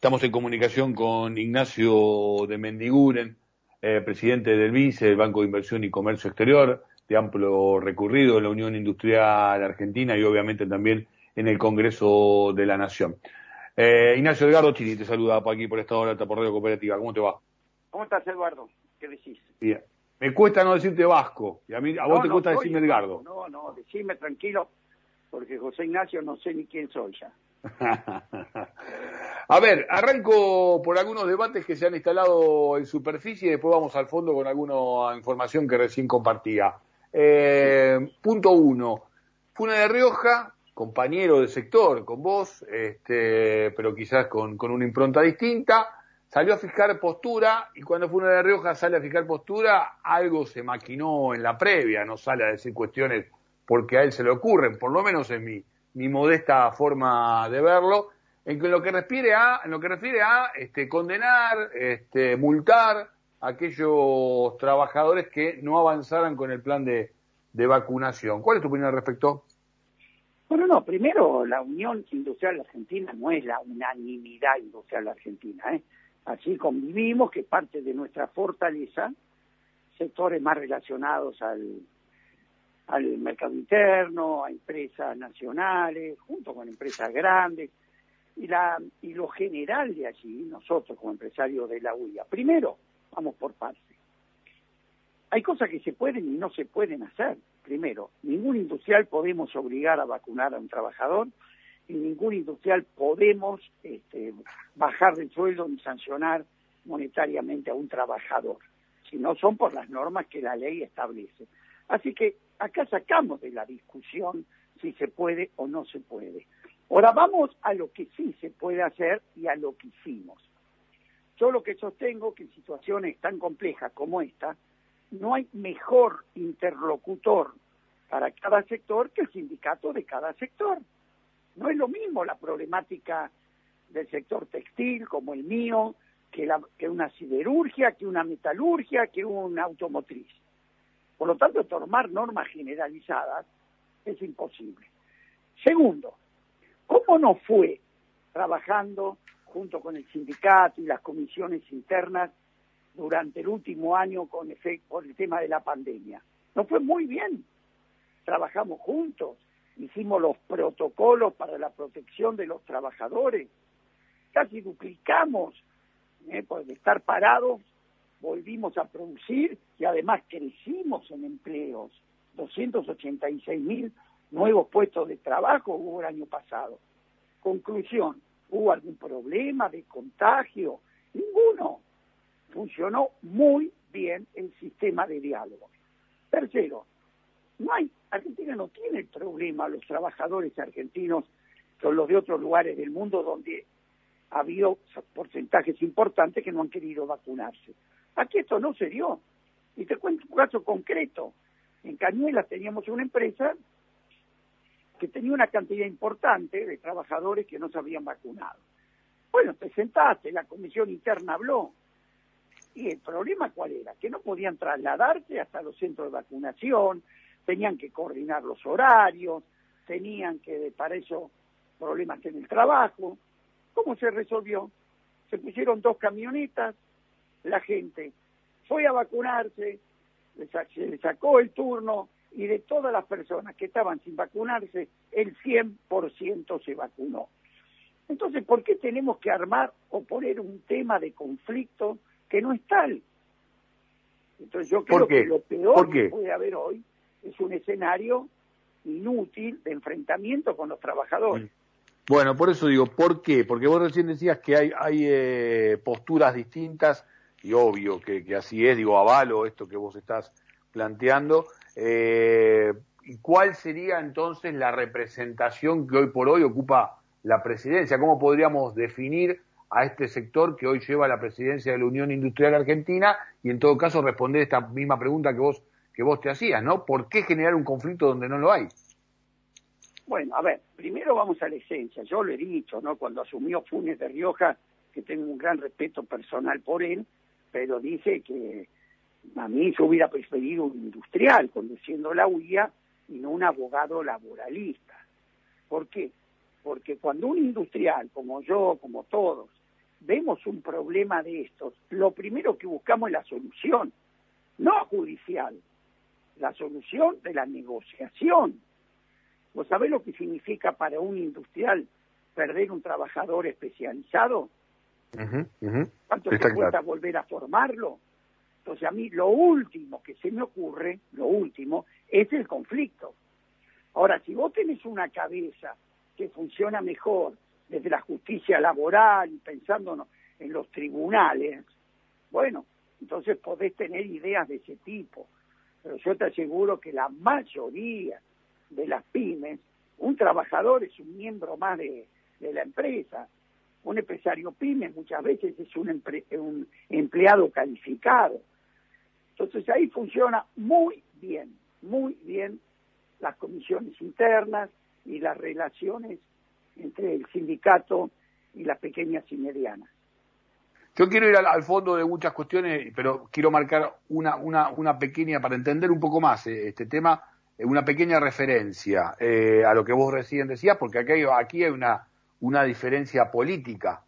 Estamos en comunicación con Ignacio de Mendiguren, eh, presidente del BICE, del Banco de Inversión y Comercio Exterior, de amplio recorrido en la Unión Industrial Argentina y obviamente también en el Congreso de la Nación. Eh, Ignacio Edgardo Chini te saluda por aquí por esta hora por Radio Cooperativa. ¿Cómo te va? ¿Cómo estás, Eduardo? ¿Qué decís? Bien. Me cuesta no decirte Vasco, y a, mí, a vos te cuesta decirme Edgardo. No, no, decime tranquilo, porque José Ignacio no sé ni quién soy ya. a ver, arranco por algunos debates que se han instalado en superficie y después vamos al fondo con alguna información que recién compartía. Eh, punto uno, Funa de Rioja, compañero del sector con vos, este, pero quizás con, una impronta distinta, salió a fijar postura y cuando Funa de Rioja sale a fijar postura, algo se maquinó en la previa, no sale a decir cuestiones porque a él se le ocurren, por lo menos en mi modesta forma de verlo, en lo que refiere a, en lo que refiere a este, condenar, este, multar a aquellos trabajadores que no avanzaran con el plan de, de vacunación. ¿Cuál es tu opinión al respecto? Bueno, no, primero la Unión Industrial Argentina no es la unanimidad industrial argentina, ¿eh? Así convivimos que parte de nuestra fortaleza, sectores más relacionados al, al mercado interno, a empresas nacionales, junto con empresas grandes, y, la, y lo general de allí, nosotros como empresarios de la UIA. Primero, vamos por parte. Hay cosas que se pueden y no se pueden hacer. Primero, ningún industrial podemos obligar a vacunar a un trabajador y ningún industrial podemos este, bajar del sueldo ni sancionar monetariamente a un trabajador, si no son por las normas que la ley establece. Así que acá sacamos de la discusión si se puede o no se puede. Ahora vamos a lo que sí se puede hacer y a lo que hicimos. Yo lo que sostengo que en situaciones tan complejas como esta, no hay mejor interlocutor para cada sector que el sindicato de cada sector. No es lo mismo la problemática del sector textil como el mío, que, la, que una siderurgia, que una metalurgia, que una automotriz. Por lo tanto, tomar normas generalizadas es imposible. Segundo, ¿cómo no fue trabajando junto con el sindicato y las comisiones internas durante el último año con por el tema de la pandemia? No fue muy bien. Trabajamos juntos, hicimos los protocolos para la protección de los trabajadores, casi duplicamos, ¿eh? por estar parados volvimos a producir y además crecimos en empleos. 286 mil nuevos puestos de trabajo hubo el año pasado. Conclusión, ¿hubo algún problema de contagio? Ninguno. Funcionó muy bien el sistema de diálogo. Tercero, no hay, Argentina no tiene el problema, los trabajadores argentinos con los de otros lugares del mundo donde ha habido porcentajes importantes que no han querido vacunarse. Aquí esto no se dio. Y te cuento un caso concreto. En Cañuelas teníamos una empresa que tenía una cantidad importante de trabajadores que no se habían vacunado. Bueno, te sentaste, la comisión interna habló. ¿Y el problema cuál era? Que no podían trasladarse hasta los centros de vacunación, tenían que coordinar los horarios, tenían que, para eso, problemas en el trabajo. ¿Cómo se resolvió? Se pusieron dos camionetas, la gente fue a vacunarse, se le sacó el turno y de todas las personas que estaban sin vacunarse, el 100% se vacunó. Entonces, ¿por qué tenemos que armar o poner un tema de conflicto que no es tal? Entonces yo creo que lo peor que puede haber hoy es un escenario inútil de enfrentamiento con los trabajadores. Bueno, por eso digo, ¿por qué? Porque vos recién decías que hay, hay eh, posturas distintas y obvio que, así es, digo, avalo esto que vos estás planteando. Eh, ¿Cuál sería entonces la representación que hoy por hoy ocupa la presidencia? ¿Cómo podríamos definir a este sector que hoy lleva la presidencia de la Unión Industrial Argentina? Y en todo caso responder esta misma pregunta que vos, que vos te hacías, ¿no? ¿Por qué generar un conflicto donde no lo hay? Bueno, a ver, primero vamos a la esencia. Yo lo he dicho, ¿no? Cuando asumió Funes de Rioja, que tengo un gran respeto personal por él, pero dice que a mí yo hubiera preferido un industrial conduciendo la UIA y no un abogado laboralista. ¿Por qué? Porque cuando un industrial, como yo, como todos, vemos un problema de estos, lo primero que buscamos es la solución, no judicial, la solución de la negociación. ¿Vos sabés lo que significa para un industrial perder un trabajador especializado? ¿Cuánto te cuesta volver a formarlo? Entonces a mí lo último que se me ocurre, lo último, es el conflicto. Ahora, si vos tenés una cabeza que funciona mejor desde la justicia laboral y pensando en los tribunales, bueno, entonces podés tener ideas de ese tipo. Pero yo te aseguro que la mayoría de las pymes, un trabajador es un miembro más de, la empresa. Un empresario pyme muchas veces es un, un empleado calificado. Entonces ahí funciona muy bien, muy bien las comisiones internas y las relaciones entre el sindicato y las pequeñas y medianas. Yo quiero ir al, fondo de muchas cuestiones, pero quiero marcar una, una, una pequeña, para entender un poco más eh, este tema, eh, una pequeña referencia eh, a lo que vos recién decías, porque aquí aquí hay una, una diferencia política.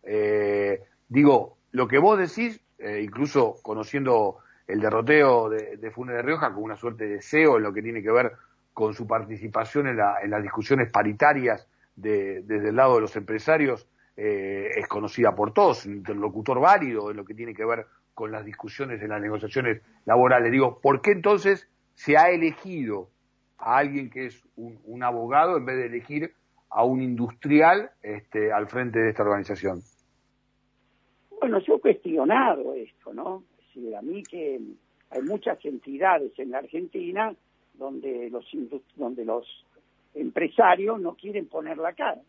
digo, lo que vos decís, incluso conociendo el derroteo de, de Funes de Rioja con una suerte de deseo en lo que tiene que ver con su participación en, la, en las discusiones paritarias de, desde el lado de los empresarios, eh, es conocida por todos, un interlocutor válido en lo que tiene que ver con las discusiones en las negociaciones laborales. Digo, ¿por qué entonces se ha elegido a alguien que es un abogado en vez de elegir a un industrial este, al frente de esta organización? Bueno, yo he cuestionado esto, ¿no? decir, a mí que hay muchas entidades en la Argentina donde los donde los empresarios no quieren poner la cara.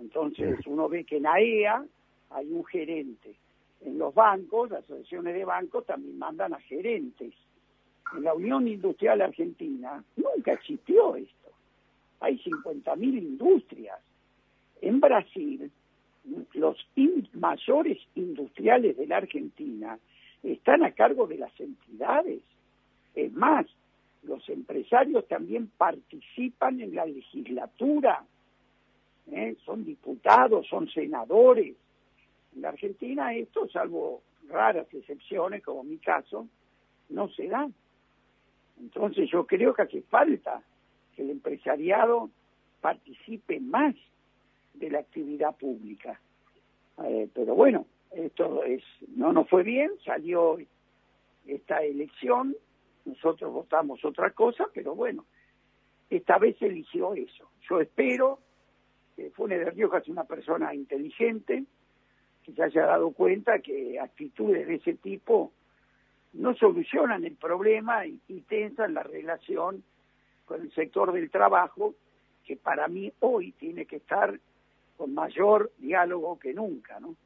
Entonces uno ve que en AEA hay un gerente. En los bancos, las asociaciones de bancos también mandan a gerentes. En la Unión Industrial Argentina nunca existió esto. Hay 50.000 industrias. En Brasil, los mayores industriales de la Argentina están a cargo de las entidades. Es más, los empresarios también participan en la legislatura, ¿eh? son diputados, son senadores. En la Argentina esto, salvo raras excepciones como mi caso, no se da. Entonces yo creo que hace falta que el empresariado participe más de la actividad pública. Eh, pero bueno, esto es no nos fue bien, salió esta elección, nosotros votamos otra cosa, pero bueno, esta vez eligió eso. Yo espero que Funes de Rioja es una persona inteligente, que se haya dado cuenta que actitudes de ese tipo no solucionan el problema y tensan la relación con el sector del trabajo, que para mí hoy tiene que estar con mayor diálogo que nunca, ¿no?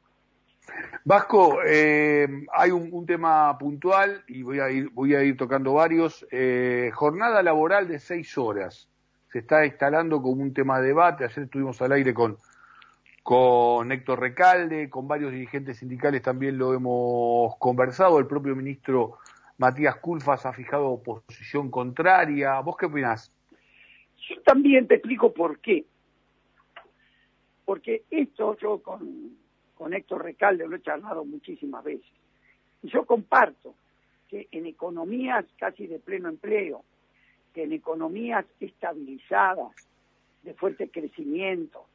Vasco, eh, hay un, tema puntual y voy a ir, voy a ir tocando varios. Eh, jornada laboral de seis horas. Se está instalando como un tema de debate. Ayer estuvimos al aire con, con Héctor Recalde, con varios dirigentes sindicales también lo hemos conversado. El propio ministro Matías Culfas ha fijado posición contraria. ¿Vos qué opinás? Yo también te explico por qué. Porque esto yo con con Héctor Recalde lo he charlado muchísimas veces. Y yo comparto que en economías casi de pleno empleo, que en economías estabilizadas, de fuerte crecimiento,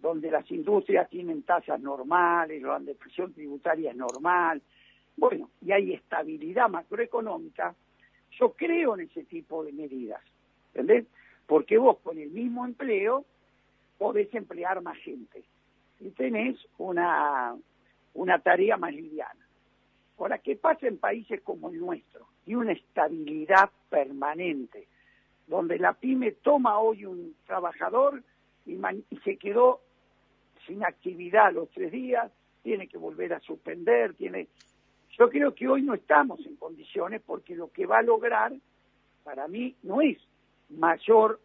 donde las industrias tienen tasas normales, la depresión tributaria es normal, bueno, y hay estabilidad macroeconómica, yo creo en ese tipo de medidas, ¿entendés? Porque vos con el mismo empleo podés emplear más gente y tenés una, una tarea más liviana. Ahora, ¿qué pasa en países como el nuestro? Y una estabilidad permanente, donde la pyme toma hoy un trabajador y, se quedó sin actividad los tres días, tiene que volver a suspender, tiene... Yo creo que hoy no estamos en condiciones porque lo que va a lograr, para mí, no es mayor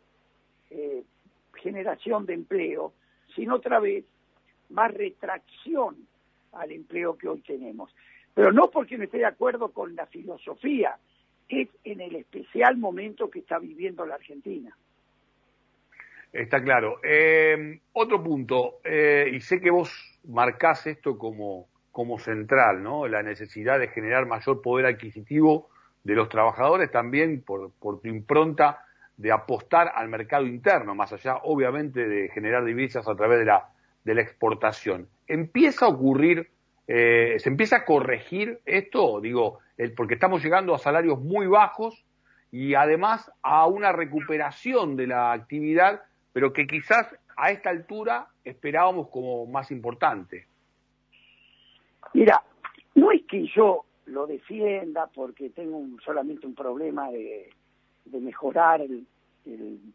eh, generación de empleo, sino otra vez más retracción al empleo que hoy tenemos. Pero no porque no esté de acuerdo con la filosofía, es en el especial momento que está viviendo la Argentina. Está claro. Eh, otro punto, eh, y sé que vos marcás esto como, como central, ¿no? La necesidad de generar mayor poder adquisitivo de los trabajadores, también por, por tu impronta de apostar al mercado interno, más allá, obviamente, de generar divisas a través de la, de la exportación. ¿Empieza a ocurrir, eh, se empieza a corregir esto? Digo, el, porque estamos llegando a salarios muy bajos y además a una recuperación de la actividad, pero que quizás a esta altura esperábamos como más importante. Mira, no es que yo lo defienda porque tengo solamente un problema de, mejorar el,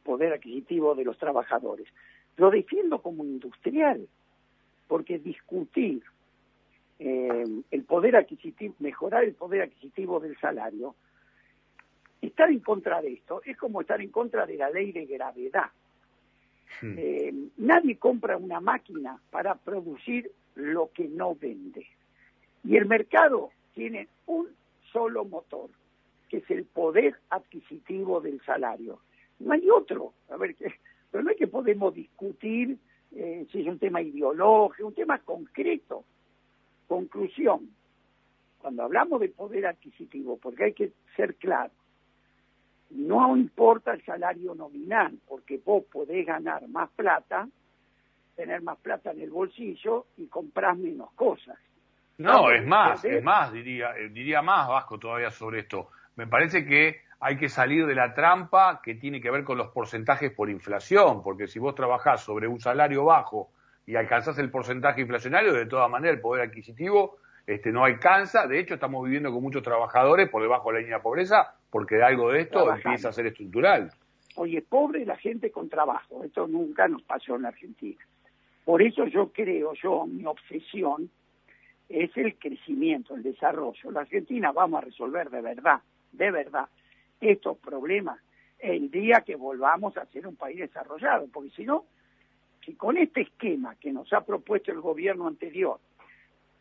poder adquisitivo de los trabajadores. Lo defiendo como industrial, porque discutir eh, el poder adquisitivo, mejorar el poder adquisitivo del salario, estar en contra de esto es como estar en contra de la ley de gravedad. Hmm. Eh, nadie compra una máquina para producir lo que no vende. Y el mercado tiene un solo motor, que es el poder adquisitivo del salario. No hay otro. A ver, pero no es que podemos discutir eh, si es un tema ideológico, un tema concreto. Conclusión. Cuando hablamos de poder adquisitivo, porque hay que ser claro, no importa el salario nominal, porque vos podés ganar más plata, tener más plata en el bolsillo y comprar menos cosas. No, es más, es más, diría, eh, diría más Vasco todavía sobre esto. Me parece que hay que salir de la trampa que tiene que ver con los porcentajes por inflación, porque si vos trabajás sobre un salario bajo y alcanzás el porcentaje inflacionario, de todas maneras el poder adquisitivo este, no alcanza. De hecho, estamos viviendo con muchos trabajadores por debajo de la línea de pobreza, porque algo de esto empieza a ser estructural. Oye, pobre la gente con trabajo. Esto nunca nos pasó en Argentina. Por eso yo creo, yo, mi obsesión es el crecimiento, el desarrollo. La Argentina vamos a resolver de verdad, de verdad, estos problemas el día que volvamos a ser un país desarrollado, porque si no, si con este esquema que nos ha propuesto el gobierno anterior,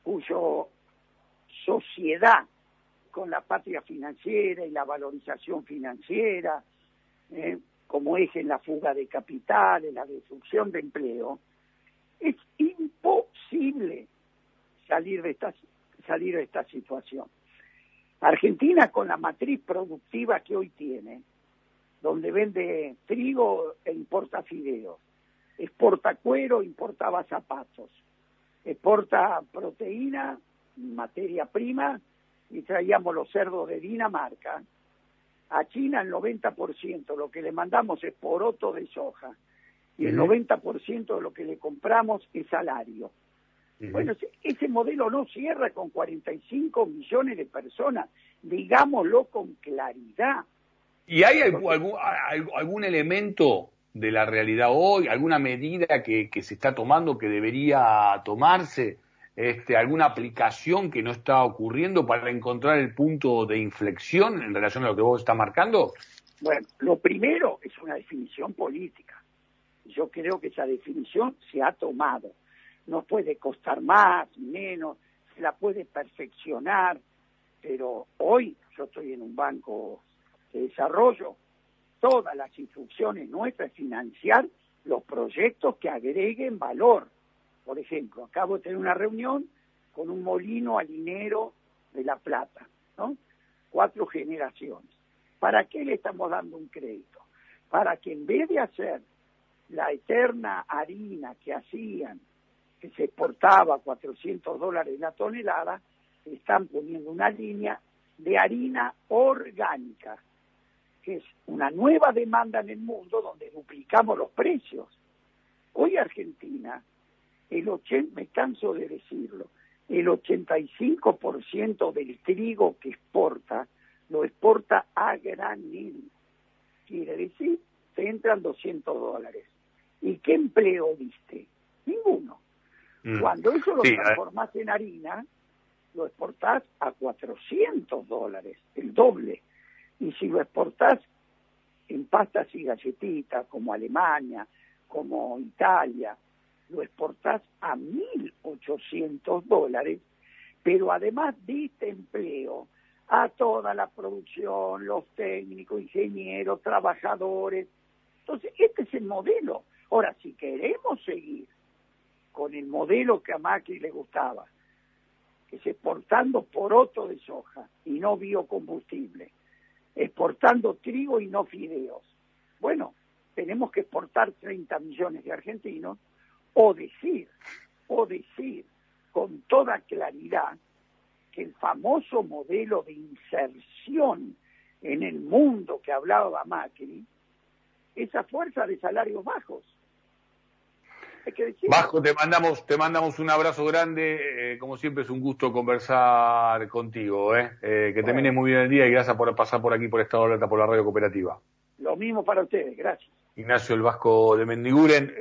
cuyo sociedad con la patria financiera y la valorización financiera, eh, como eje en la fuga de capitales, la destrucción de empleo, es imposible salir de esta, salir de esta situación. Argentina con la matriz productiva que hoy tiene, donde vende trigo e importa fideos, exporta cuero, importaba zapatos, exporta proteína, materia prima y traíamos los cerdos de Dinamarca. A China el 90%, lo que le mandamos es poroto de soja y el 90% de lo que le compramos es salario. Bueno, ese modelo no cierra con 45 millones de personas, digámoslo con claridad. ¿Y hay algún, algún, elemento de la realidad hoy, alguna medida que, que, se está tomando que debería tomarse, este, alguna aplicación que no está ocurriendo para encontrar el punto de inflexión en relación a lo que vos estás marcando? Bueno, lo primero es una definición política. Yo creo que esa definición se ha tomado nos puede costar más, menos, se la puede perfeccionar, pero hoy yo estoy en un banco de desarrollo, todas las instrucciones nuestras es financiar los proyectos que agreguen valor. Por ejemplo, acabo de tener una reunión con un molino halinero de La Plata, ¿no? Cuatro generaciones. ¿Para qué le estamos dando un crédito? Para que en vez de hacer la eterna harina que hacían se exportaba a 400 dólares la tonelada, están poniendo una línea de harina orgánica, que es una nueva demanda en el mundo donde duplicamos los precios. Hoy Argentina, el 80, me canso de decirlo, el 85% del trigo que exporta lo exporta a granil. Quiere decir, te entran 200 dólares. ¿Y qué empleo viste? Ninguno. Mm. Cuando eso lo transformás en harina, lo exportás a 400 dólares, el doble. Y si lo exportás en pastas y galletitas, como Alemania, como Italia, lo exportás a 1.800 dólares, pero además diste empleo a toda la producción, los técnicos, ingenieros, trabajadores. Entonces, este es el modelo. Ahora, si queremos seguir con el modelo que a Macri le gustaba, que es exportando poroto de soja y no biocombustible, exportando trigo y no fideos. Bueno, tenemos que exportar 30 millones de argentinos o decir, o decir con toda claridad que el famoso modelo de inserción en el mundo que hablaba Macri, esa fuerza de salarios bajos. Bajo, te mandamos, te mandamos un abrazo grande. Eh, como siempre es un gusto conversar contigo. ¿eh? eh que termine muy bien el día y gracias por pasar por aquí por Estado de Alerta por la radio cooperativa. Lo mismo para ustedes, gracias. Ignacio el Vasco de Mendiguren.